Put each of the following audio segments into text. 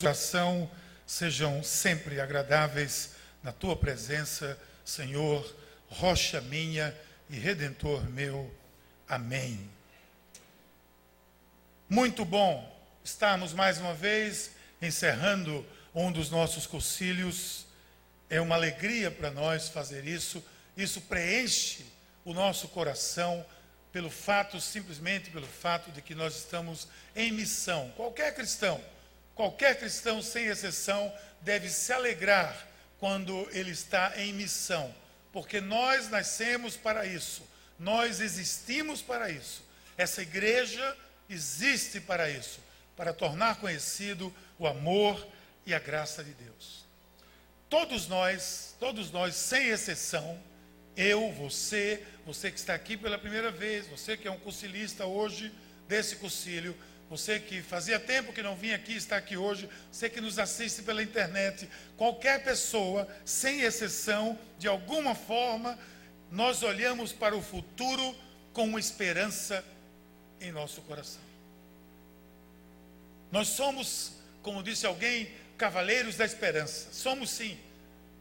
oração sejam sempre agradáveis na tua presença, Senhor, rocha minha e redentor meu. Amém. Muito bom estarmos mais uma vez encerrando um dos nossos concílios. É uma alegria para nós fazer isso. Isso preenche o nosso coração pelo fato, simplesmente pelo fato de que nós estamos em missão. Qualquer cristão Qualquer cristão, sem exceção, deve se alegrar quando ele está em missão, porque nós nascemos para isso, nós existimos para isso. Essa igreja existe para isso, para tornar conhecido o amor e a graça de Deus. Todos nós, todos nós, sem exceção, eu, você, você que está aqui pela primeira vez, você que é um concilista hoje desse concílio, você que fazia tempo que não vinha aqui, está aqui hoje, você que nos assiste pela internet, qualquer pessoa, sem exceção, de alguma forma, nós olhamos para o futuro com esperança em nosso coração. Nós somos, como disse alguém, cavaleiros da esperança. Somos sim.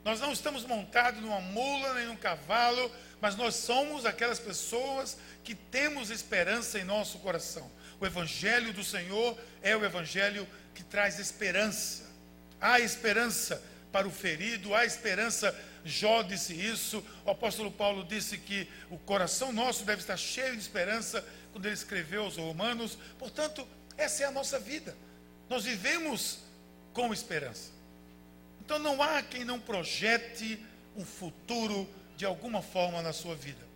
Nós não estamos montados numa mula nem num cavalo, mas nós somos aquelas pessoas que temos esperança em nosso coração. O Evangelho do Senhor é o Evangelho que traz esperança. Há esperança para o ferido, há esperança. Jó disse isso, o apóstolo Paulo disse que o coração nosso deve estar cheio de esperança quando ele escreveu aos Romanos. Portanto, essa é a nossa vida. Nós vivemos com esperança. Então não há quem não projete um futuro de alguma forma na sua vida.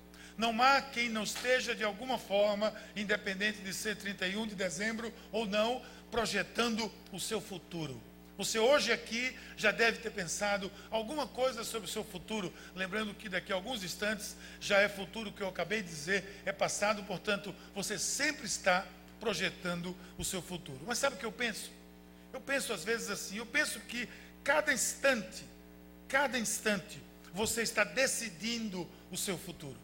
Não há quem não esteja de alguma forma, independente de ser 31 de dezembro ou não, projetando o seu futuro. Você hoje aqui já deve ter pensado alguma coisa sobre o seu futuro, lembrando que daqui a alguns instantes já é futuro que eu acabei de dizer, é passado, portanto, você sempre está projetando o seu futuro. Mas sabe o que eu penso? Eu penso às vezes assim, eu penso que cada instante, cada instante, você está decidindo o seu futuro.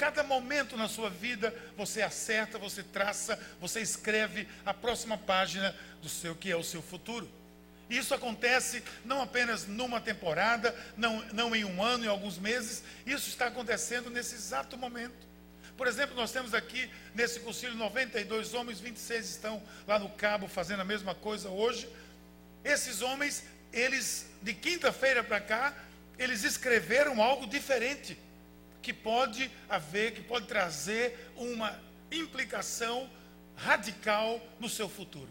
Cada momento na sua vida você acerta, você traça, você escreve a próxima página do seu que é o seu futuro. Isso acontece não apenas numa temporada, não, não em um ano, em alguns meses, isso está acontecendo nesse exato momento. Por exemplo, nós temos aqui nesse concílio 92 homens, 26 estão lá no cabo fazendo a mesma coisa hoje. Esses homens, eles de quinta-feira para cá, eles escreveram algo diferente que pode haver, que pode trazer uma implicação radical no seu futuro.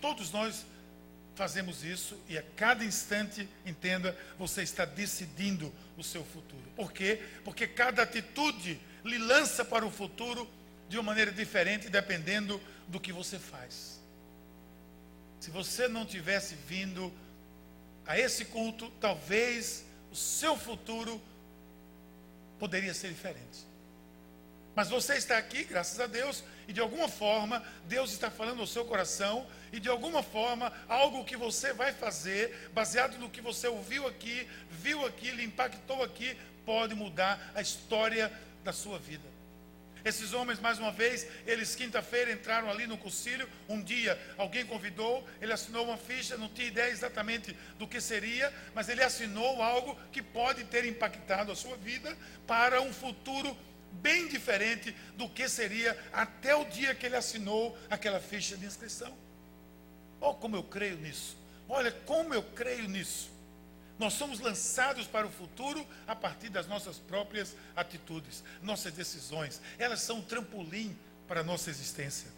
Todos nós fazemos isso e a cada instante, entenda, você está decidindo o seu futuro. Por quê? Porque cada atitude lhe lança para o futuro de uma maneira diferente, dependendo do que você faz. Se você não tivesse vindo a esse culto, talvez o seu futuro poderia ser diferente. Mas você está aqui, graças a Deus, e de alguma forma Deus está falando ao seu coração, e de alguma forma algo que você vai fazer, baseado no que você ouviu aqui, viu aqui, lhe impactou aqui, pode mudar a história da sua vida. Esses homens, mais uma vez, eles quinta-feira entraram ali no concílio. Um dia alguém convidou, ele assinou uma ficha, não tinha ideia exatamente do que seria, mas ele assinou algo que pode ter impactado a sua vida para um futuro bem diferente do que seria até o dia que ele assinou aquela ficha de inscrição. Oh, como eu creio nisso! Olha como eu creio nisso. Nós somos lançados para o futuro a partir das nossas próprias atitudes, nossas decisões. Elas são um trampolim para a nossa existência.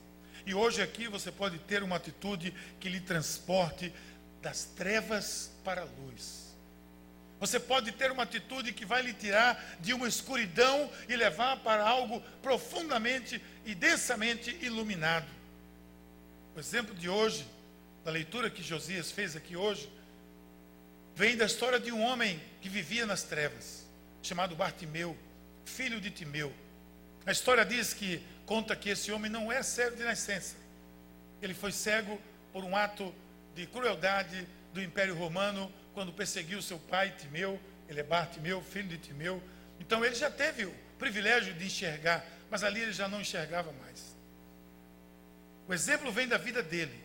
E hoje aqui você pode ter uma atitude que lhe transporte das trevas para a luz. Você pode ter uma atitude que vai lhe tirar de uma escuridão e levar para algo profundamente e densamente iluminado. O exemplo de hoje, da leitura que Josias fez aqui hoje, vem da história de um homem que vivia nas trevas, chamado Bartimeu, filho de Timeu. A história diz que conta que esse homem não é cego de nascença. Ele foi cego por um ato de crueldade do Império Romano quando perseguiu seu pai Timeu. Ele é Bartimeu, filho de Timeu. Então ele já teve o privilégio de enxergar, mas ali ele já não enxergava mais. O exemplo vem da vida dele.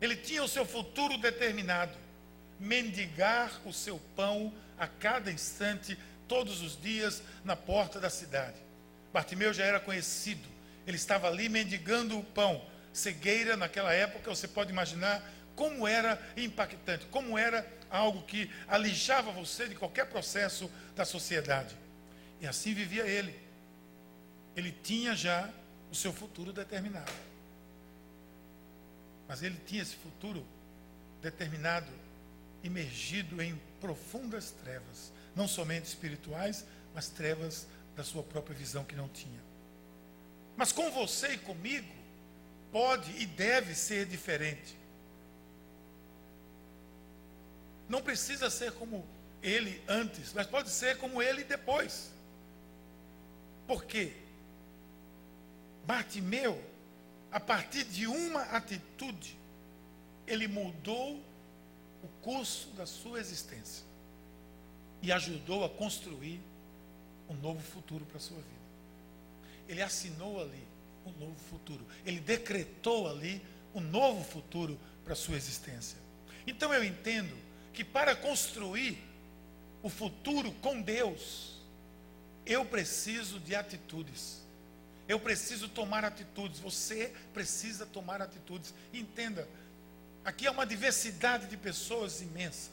Ele tinha o seu futuro determinado. Mendigar o seu pão a cada instante, todos os dias, na porta da cidade. Bartimeu já era conhecido. Ele estava ali mendigando o pão. Cegueira, naquela época, você pode imaginar como era impactante, como era algo que alijava você de qualquer processo da sociedade. E assim vivia ele. Ele tinha já o seu futuro determinado. Mas ele tinha esse futuro determinado, imergido em profundas trevas, não somente espirituais, mas trevas da sua própria visão que não tinha. Mas com você e comigo, pode e deve ser diferente. Não precisa ser como ele antes, mas pode ser como ele depois. Por quê? Bartimeu, a partir de uma atitude, ele mudou o curso da sua existência e ajudou a construir um novo futuro para a sua vida. Ele assinou ali um novo futuro. Ele decretou ali um novo futuro para a sua existência. Então eu entendo que para construir o futuro com Deus, eu preciso de atitudes. Eu preciso tomar atitudes. Você precisa tomar atitudes. Entenda, aqui é uma diversidade de pessoas imensa.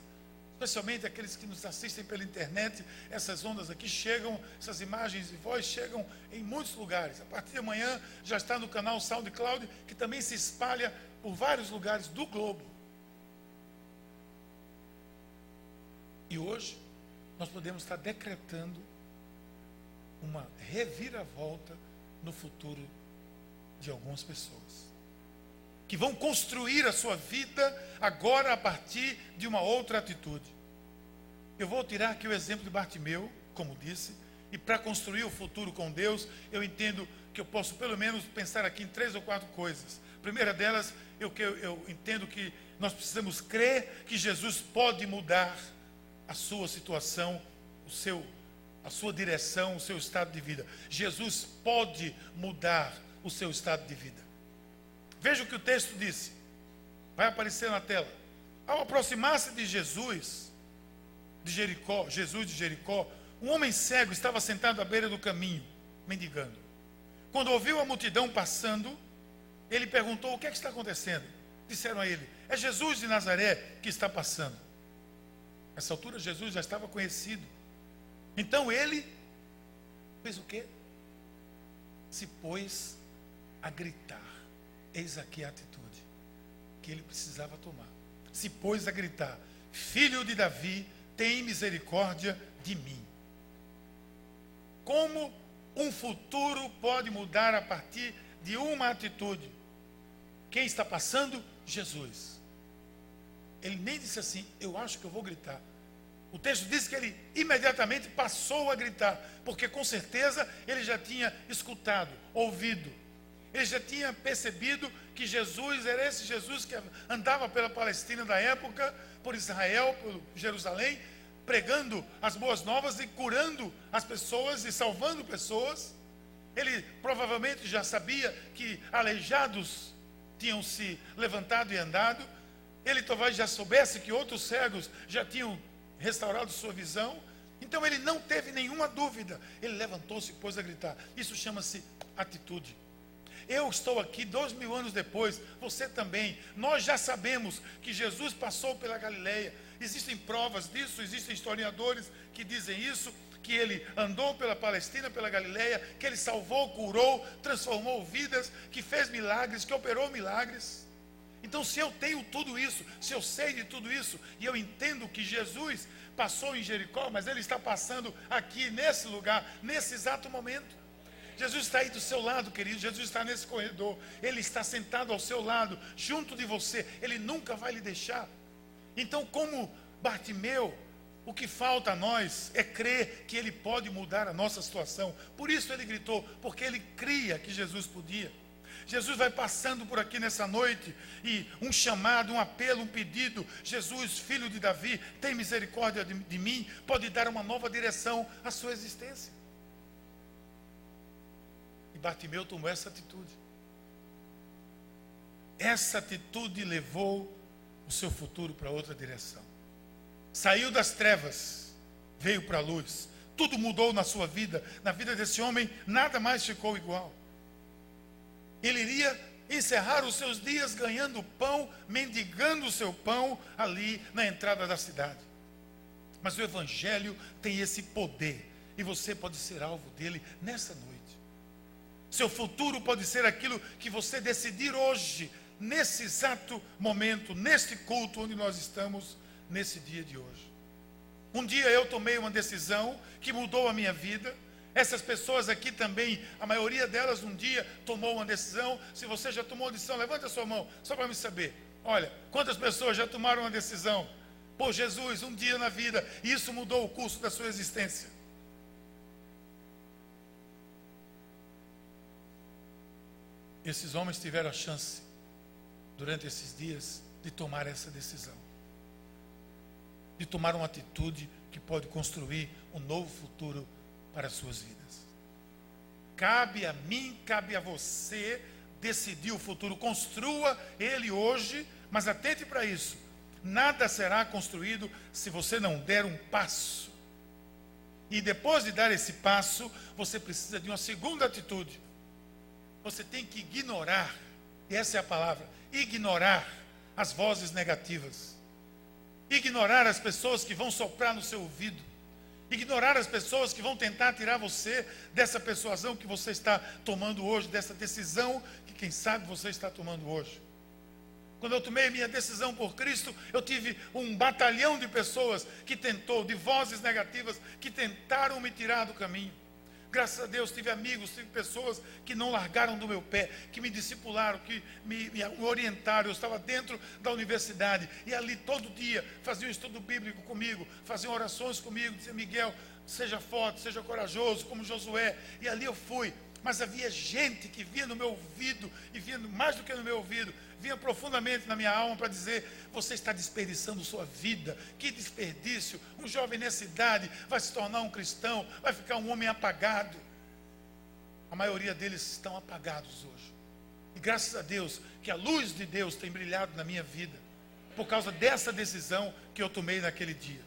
Especialmente aqueles que nos assistem pela internet, essas ondas aqui chegam, essas imagens e voz chegam em muitos lugares. A partir de amanhã já está no canal SoundCloud, que também se espalha por vários lugares do globo. E hoje nós podemos estar decretando uma reviravolta no futuro de algumas pessoas. Que vão construir a sua vida agora a partir de uma outra atitude. Eu vou tirar aqui o exemplo de Bartimeu, como disse, e para construir o futuro com Deus, eu entendo que eu posso pelo menos pensar aqui em três ou quatro coisas. A primeira delas, eu, eu, eu entendo que nós precisamos crer que Jesus pode mudar a sua situação, o seu a sua direção, o seu estado de vida. Jesus pode mudar o seu estado de vida. Veja o que o texto disse. Vai aparecer na tela. Ao aproximar-se de Jesus, de Jericó, Jesus de Jericó, um homem cego estava sentado à beira do caminho, mendigando. Quando ouviu a multidão passando, ele perguntou: O que é que está acontecendo? Disseram a ele: É Jesus de Nazaré que está passando. Nessa altura, Jesus já estava conhecido então ele fez o quê? Se pôs a gritar. Eis aqui a atitude que ele precisava tomar. Se pôs a gritar: Filho de Davi, tem misericórdia de mim. Como um futuro pode mudar a partir de uma atitude? Quem está passando? Jesus. Ele nem disse assim: Eu acho que eu vou gritar. O texto diz que ele imediatamente passou a gritar, porque com certeza ele já tinha escutado, ouvido. Ele já tinha percebido que Jesus era esse Jesus que andava pela Palestina da época, por Israel, por Jerusalém, pregando as boas novas e curando as pessoas e salvando pessoas. Ele provavelmente já sabia que aleijados tinham se levantado e andado. Ele talvez já soubesse que outros cegos já tinham restaurado sua visão. Então ele não teve nenhuma dúvida. Ele levantou-se e pôs a gritar. Isso chama-se atitude. Eu estou aqui dois mil anos depois, você também. Nós já sabemos que Jesus passou pela Galileia. Existem provas disso, existem historiadores que dizem isso, que ele andou pela Palestina, pela Galileia, que ele salvou, curou, transformou vidas, que fez milagres, que operou milagres. Então, se eu tenho tudo isso, se eu sei de tudo isso, e eu entendo que Jesus passou em Jericó, mas ele está passando aqui nesse lugar, nesse exato momento. Jesus está aí do seu lado, querido. Jesus está nesse corredor. Ele está sentado ao seu lado, junto de você. Ele nunca vai lhe deixar. Então, como Bartimeu, o que falta a nós é crer que ele pode mudar a nossa situação. Por isso ele gritou, porque ele cria que Jesus podia. Jesus vai passando por aqui nessa noite e um chamado, um apelo, um pedido. Jesus, filho de Davi, tem misericórdia de, de mim, pode dar uma nova direção à sua existência. Bartimeu tomou essa atitude. essa atitude levou o seu futuro para outra direção. Saiu das trevas, veio para a luz. Tudo mudou na sua vida, na vida desse homem, nada mais ficou igual. Ele iria encerrar os seus dias ganhando pão, mendigando o seu pão ali na entrada da cidade. Mas o Evangelho tem esse poder e você pode ser alvo dele nessa noite. Seu futuro pode ser aquilo que você decidir hoje, nesse exato momento, neste culto onde nós estamos, nesse dia de hoje. Um dia eu tomei uma decisão que mudou a minha vida. Essas pessoas aqui também, a maioria delas um dia tomou uma decisão. Se você já tomou uma decisão, levante a sua mão, só para me saber. Olha, quantas pessoas já tomaram uma decisão por Jesus um dia na vida e isso mudou o curso da sua existência? Esses homens tiveram a chance, durante esses dias, de tomar essa decisão. De tomar uma atitude que pode construir um novo futuro para as suas vidas. Cabe a mim, cabe a você decidir o futuro. Construa ele hoje, mas atente para isso. Nada será construído se você não der um passo. E depois de dar esse passo, você precisa de uma segunda atitude você tem que ignorar, essa é a palavra, ignorar as vozes negativas. Ignorar as pessoas que vão soprar no seu ouvido. Ignorar as pessoas que vão tentar tirar você dessa persuasão que você está tomando hoje, dessa decisão que quem sabe você está tomando hoje. Quando eu tomei minha decisão por Cristo, eu tive um batalhão de pessoas que tentou, de vozes negativas, que tentaram me tirar do caminho. Graças a Deus tive amigos, tive pessoas que não largaram do meu pé, que me discipularam, que me, me, orientaram. Eu estava dentro da universidade e ali todo dia faziam estudo bíblico comigo, faziam orações comigo, diziam, Miguel, seja forte, seja corajoso, como Josué. E ali eu fui. Mas havia gente que vinha no meu ouvido, e vinha mais do que no meu ouvido, vinha profundamente na minha alma para dizer: você está desperdiçando sua vida, que desperdício. Um jovem nessa idade vai se tornar um cristão, vai ficar um homem apagado. A maioria deles estão apagados hoje. E graças a Deus que a luz de Deus tem brilhado na minha vida, por causa dessa decisão que eu tomei naquele dia.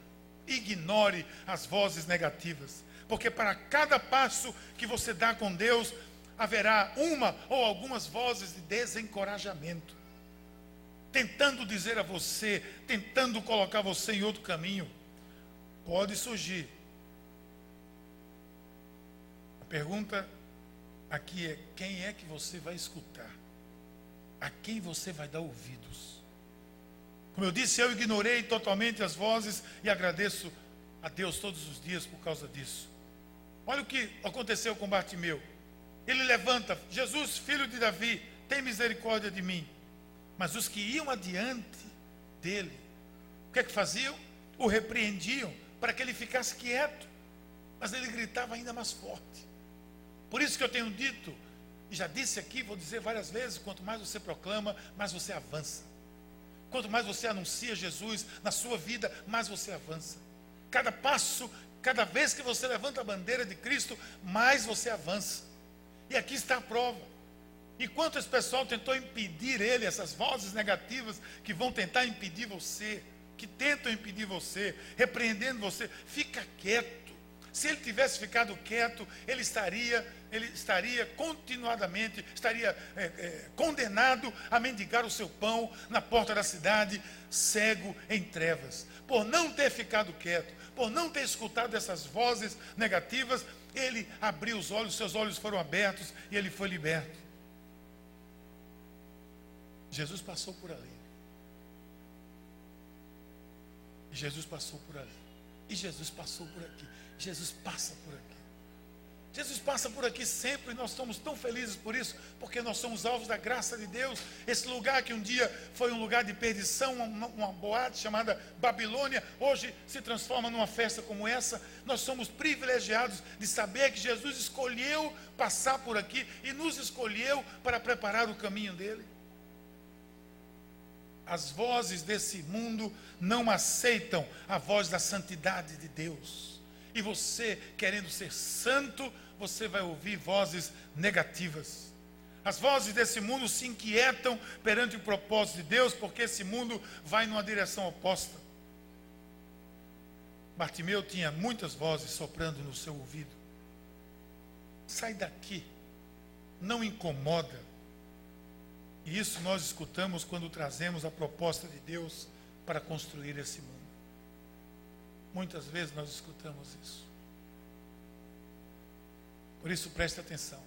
Ignore as vozes negativas, porque para cada passo que você dá com Deus, haverá uma ou algumas vozes de desencorajamento tentando dizer a você, tentando colocar você em outro caminho, pode surgir. A pergunta aqui é: quem é que você vai escutar? A quem você vai dar ouvidos? Como eu disse, eu ignorei totalmente as vozes e agradeço a Deus todos os dias por causa disso. Olha o que aconteceu com Bartimeu. Ele levanta, Jesus, filho de Davi, tem misericórdia de mim. Mas os que iam adiante dele, o que é que faziam? O repreendiam para que ele ficasse quieto. Mas ele gritava ainda mais forte. Por isso que eu tenho dito, e já disse aqui, vou dizer várias vezes: quanto mais você proclama, mais você avança. Quanto mais você anuncia Jesus na sua vida, mais você avança. Cada passo, cada vez que você levanta a bandeira de Cristo, mais você avança. E aqui está a prova. Enquanto esse pessoal tentou impedir ele, essas vozes negativas que vão tentar impedir você, que tentam impedir você, repreendendo você, fica quieto. Se ele tivesse ficado quieto, ele estaria, ele estaria continuadamente, estaria é, é, condenado a mendigar o seu pão na porta da cidade, cego em trevas. Por não ter ficado quieto, por não ter escutado essas vozes negativas, ele abriu os olhos, seus olhos foram abertos e ele foi liberto. Jesus passou por ali. Jesus passou por ali. E Jesus passou por aqui. Jesus passa por aqui. Jesus passa por aqui sempre e nós estamos tão felizes por isso, porque nós somos alvos da graça de Deus. Esse lugar que um dia foi um lugar de perdição, uma, uma boate chamada Babilônia, hoje se transforma numa festa como essa. Nós somos privilegiados de saber que Jesus escolheu passar por aqui e nos escolheu para preparar o caminho dele. As vozes desse mundo não aceitam a voz da santidade de Deus. E você, querendo ser santo, você vai ouvir vozes negativas. As vozes desse mundo se inquietam perante o propósito de Deus, porque esse mundo vai numa direção oposta. Bartimeu tinha muitas vozes soprando no seu ouvido. Sai daqui, não incomoda. E isso nós escutamos quando trazemos a proposta de Deus para construir esse mundo. Muitas vezes nós escutamos isso. Por isso preste atenção.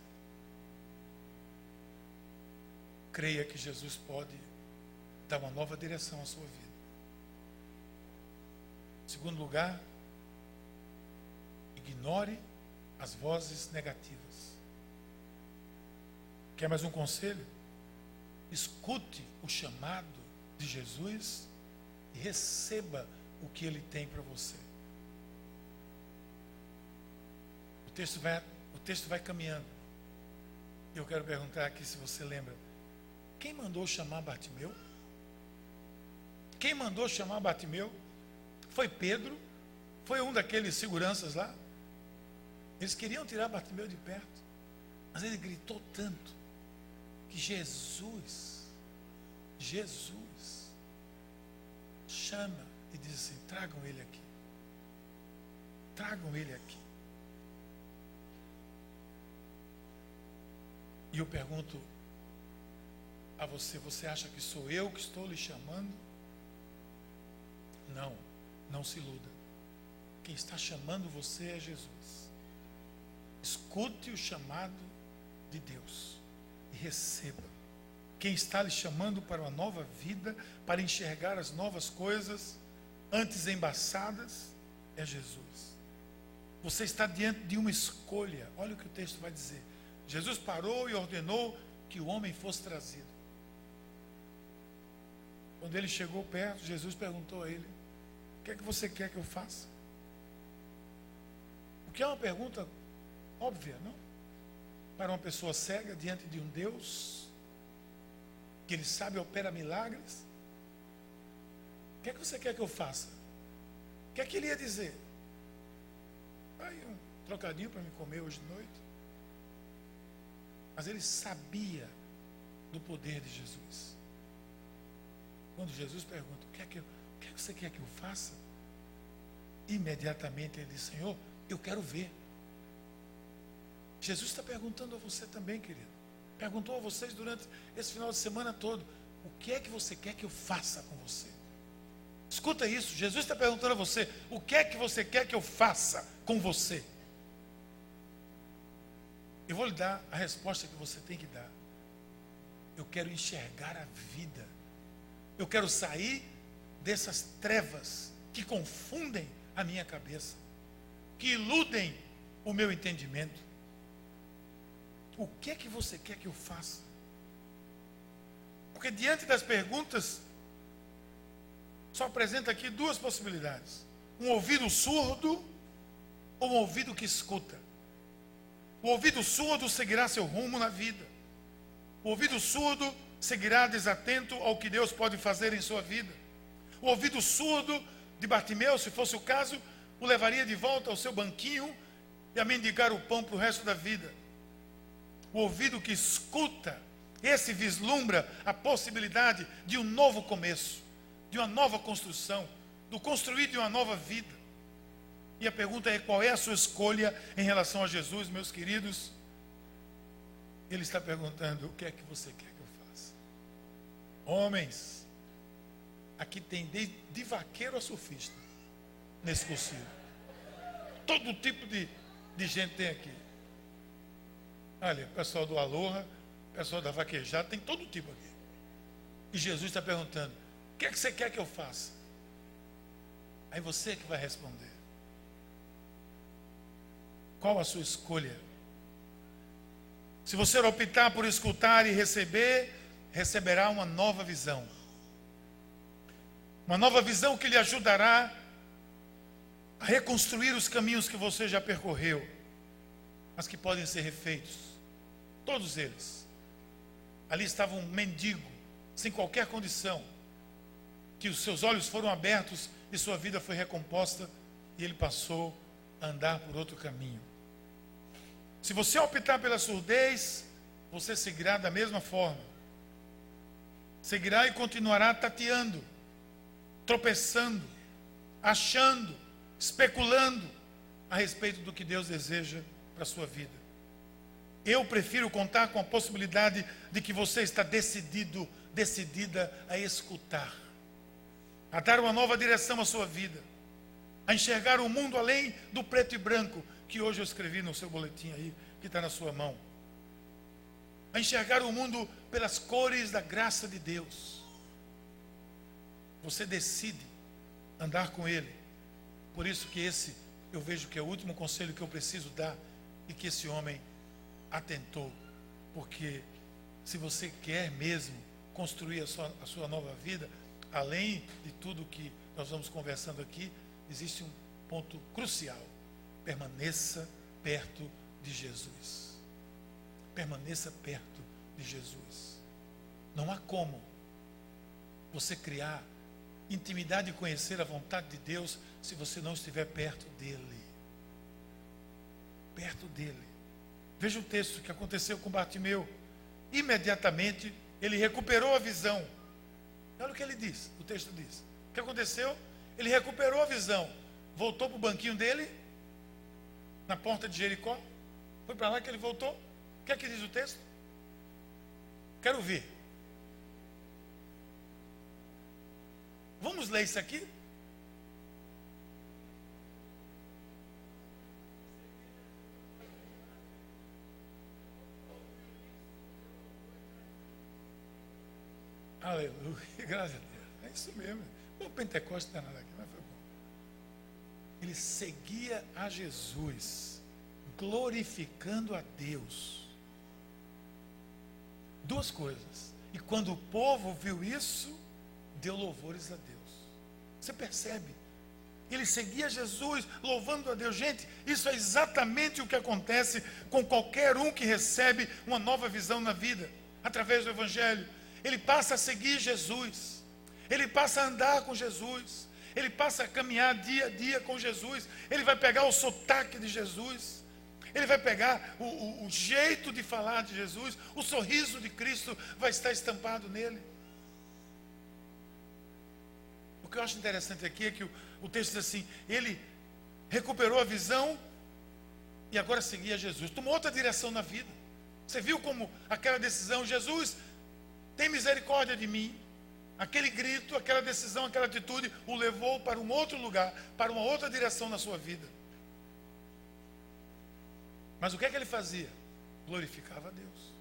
Creia que Jesus pode dar uma nova direção à sua vida. Segundo lugar, ignore as vozes negativas. Quer mais um conselho? Escute o chamado de Jesus e receba o que ele tem para você. O texto vai, o texto vai caminhando. Eu quero perguntar aqui se você lembra. Quem mandou chamar Bartimeu? Quem mandou chamar Bartimeu? Foi Pedro? Foi um daqueles seguranças lá? Eles queriam tirar Bartimeu de perto. Mas ele gritou tanto que Jesus, Jesus, chama e diz assim: tragam ele aqui. Tragam ele aqui. E eu pergunto a você: você acha que sou eu que estou lhe chamando? Não, não se iluda. Quem está chamando você é Jesus. Escute o chamado de Deus e receba. Quem está lhe chamando para uma nova vida, para enxergar as novas coisas, antes embaçadas, é Jesus. Você está diante de uma escolha. Olha o que o texto vai dizer. Jesus parou e ordenou que o homem fosse trazido. Quando ele chegou perto, Jesus perguntou a ele: O que é que você quer que eu faça? O que é uma pergunta óbvia, não? Para uma pessoa cega diante de um Deus que ele sabe opera milagres que é que você quer que eu faça? O que é que ele ia dizer? Aí um trocadinho para me comer hoje de noite. Mas ele sabia do poder de Jesus. Quando Jesus pergunta, o que é que, eu, o que, é que você quer que eu faça? Imediatamente ele diz, Senhor, eu quero ver. Jesus está perguntando a você também, querido. Perguntou a vocês durante esse final de semana todo: o que é que você quer que eu faça com você? Escuta isso, Jesus está perguntando a você: o que é que você quer que eu faça com você? Eu vou lhe dar a resposta que você tem que dar. Eu quero enxergar a vida. Eu quero sair dessas trevas que confundem a minha cabeça, que iludem o meu entendimento. O que é que você quer que eu faça? Porque diante das perguntas só apresenta aqui duas possibilidades: um ouvido surdo ou um ouvido que escuta. O ouvido surdo seguirá seu rumo na vida. O ouvido surdo seguirá desatento ao que Deus pode fazer em sua vida. O ouvido surdo de Bartimeu, se fosse o caso, o levaria de volta ao seu banquinho e a mendigar o pão para o resto da vida. O ouvido que escuta, esse vislumbra a possibilidade de um novo começo de uma nova construção, do construir de uma nova vida. E a pergunta é: qual é a sua escolha em relação a Jesus, meus queridos? Ele está perguntando: o que é que você quer que eu faça? Homens, aqui tem de, de vaqueiro a surfista, nesse cursinho. Todo tipo de, de gente tem aqui. Olha, pessoal do Aloha, pessoal da vaquejada, tem todo tipo aqui. E Jesus está perguntando: o que é que você quer que eu faça? Aí você que vai responder. Qual a sua escolha? Se você optar por escutar e receber, receberá uma nova visão. Uma nova visão que lhe ajudará a reconstruir os caminhos que você já percorreu, mas que podem ser refeitos. Todos eles. Ali estava um mendigo, sem qualquer condição que os seus olhos foram abertos e sua vida foi recomposta e ele passou a andar por outro caminho. Se você optar pela surdez, você seguirá da mesma forma. Seguirá e continuará tateando, tropeçando, achando, especulando a respeito do que Deus deseja para a sua vida. Eu prefiro contar com a possibilidade de que você está decidido, decidida a escutar, a dar uma nova direção à sua vida, a enxergar o mundo além do preto e branco que hoje eu escrevi no seu boletim aí, que está na sua mão. A enxergar o mundo pelas cores da graça de Deus. Você decide andar com Ele. Por isso que esse eu vejo que é o último conselho que eu preciso dar e que esse homem atentou, porque se você quer mesmo construir a sua, a sua nova vida, além de tudo que nós vamos conversando aqui, existe um ponto crucial: permaneça perto de Jesus. Permaneça perto de Jesus. Não há como você criar intimidade e conhecer a vontade de Deus se você não estiver perto dele. Perto dele. Veja o texto que aconteceu com Bartimeu. Imediatamente ele recuperou a visão. Olha o que ele diz, o texto diz. O que aconteceu? Ele recuperou a visão. Voltou para o banquinho dele, na porta de Jericó. Foi para lá que ele voltou. O que é que diz o texto? Quero ver. Vamos ler isso aqui? Aleluia, graças a Deus. É isso mesmo. O Pentecostes não é nada aqui, mas foi bom. Ele seguia a Jesus, glorificando a Deus. Duas coisas. E quando o povo viu isso, deu louvores a Deus. Você percebe? Ele seguia Jesus, louvando a Deus. Gente, isso é exatamente o que acontece com qualquer um que recebe uma nova visão na vida, através do Evangelho ele passa a seguir Jesus, ele passa a andar com Jesus, ele passa a caminhar dia a dia com Jesus, ele vai pegar o sotaque de Jesus, ele vai pegar o, o, o jeito de falar de Jesus, o sorriso de Cristo vai estar estampado nele. O que eu acho interessante aqui é que o, o texto diz assim: ele recuperou a visão e agora seguia Jesus, tomou outra direção na vida. Você viu como aquela decisão, Jesus, tem misericórdia de mim. Aquele grito, aquela decisão, aquela atitude o levou para um outro lugar, para uma outra direção na sua vida. Mas o que é que ele fazia? Glorificava a Deus.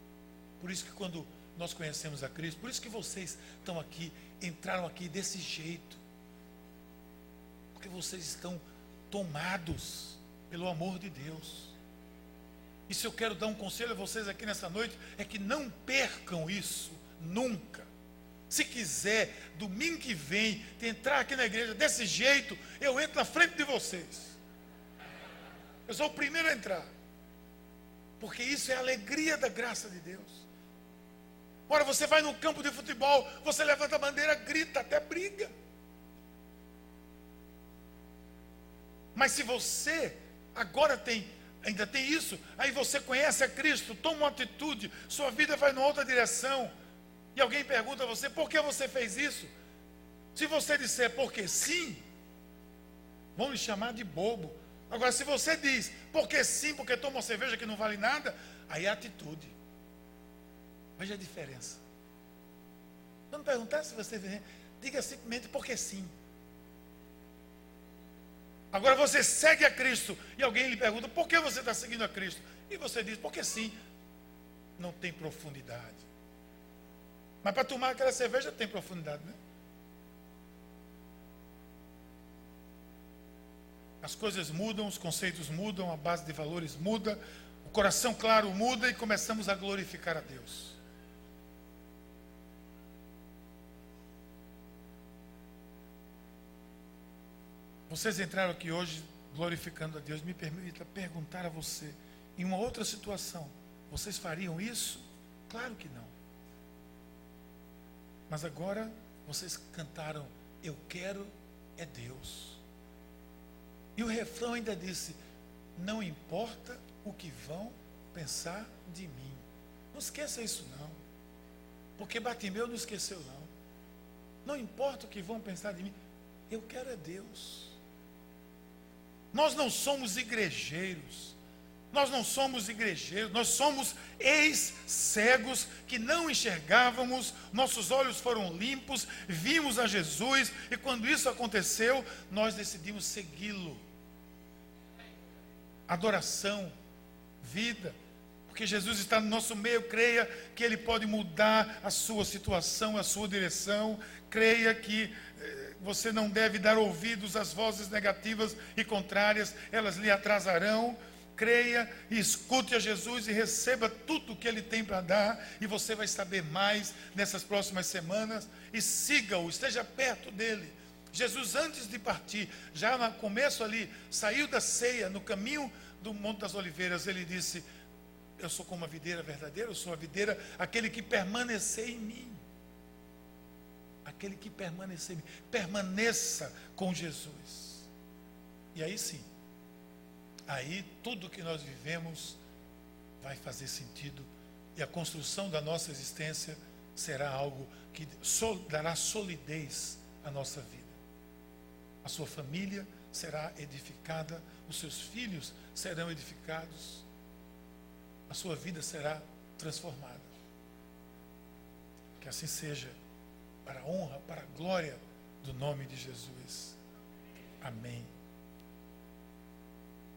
Por isso que quando nós conhecemos a Cristo, por isso que vocês estão aqui, entraram aqui desse jeito. Porque vocês estão tomados pelo amor de Deus. E se eu quero dar um conselho a vocês aqui nessa noite, é que não percam isso Nunca. Se quiser, domingo que vem, entrar aqui na igreja desse jeito, eu entro na frente de vocês. Eu sou o primeiro a entrar. Porque isso é a alegria da graça de Deus. Ora, você vai no campo de futebol, você levanta a bandeira, grita, até briga. Mas se você agora tem, ainda tem isso, aí você conhece a Cristo, toma uma atitude, sua vida vai numa outra direção e alguém pergunta a você, por que você fez isso? Se você disser porque sim, vão lhe chamar de bobo. Agora, se você diz porque sim, porque toma uma cerveja que não vale nada, aí é atitude. Veja a diferença. Não perguntar se você diga simplesmente porque sim. Agora você segue a Cristo e alguém lhe pergunta por que você está seguindo a Cristo? E você diz porque sim. Não tem profundidade. Mas para tomar aquela cerveja tem profundidade, né? As coisas mudam, os conceitos mudam, a base de valores muda, o coração claro muda e começamos a glorificar a Deus. Vocês entraram aqui hoje glorificando a Deus. Me permita perguntar a você, em uma outra situação, vocês fariam isso? Claro que não. Mas agora vocês cantaram, Eu quero é Deus. E o refrão ainda disse: Não importa o que vão pensar de mim. Não esqueça isso não. Porque Batimeu não esqueceu não. Não importa o que vão pensar de mim, eu quero é Deus. Nós não somos igrejeiros. Nós não somos igrejeiros, nós somos ex-cegos que não enxergávamos, nossos olhos foram limpos, vimos a Jesus e quando isso aconteceu, nós decidimos segui-lo. Adoração, vida, porque Jesus está no nosso meio, creia que Ele pode mudar a sua situação, a sua direção, creia que eh, você não deve dar ouvidos às vozes negativas e contrárias, elas lhe atrasarão creia e escute a Jesus e receba tudo o que Ele tem para dar, e você vai saber mais nessas próximas semanas. E siga-o, esteja perto dele. Jesus, antes de partir, já no começo ali, saiu da ceia, no caminho do Monte das Oliveiras, ele disse: Eu sou como a videira verdadeira, eu sou a videira, aquele que permanecer em mim. Aquele que permanecer em mim. Permaneça com Jesus. E aí sim aí tudo que nós vivemos vai fazer sentido e a construção da nossa existência será algo que dará solidez à nossa vida. A sua família será edificada, os seus filhos serão edificados, a sua vida será transformada. Que assim seja, para a honra, para a glória do nome de Jesus. Amém.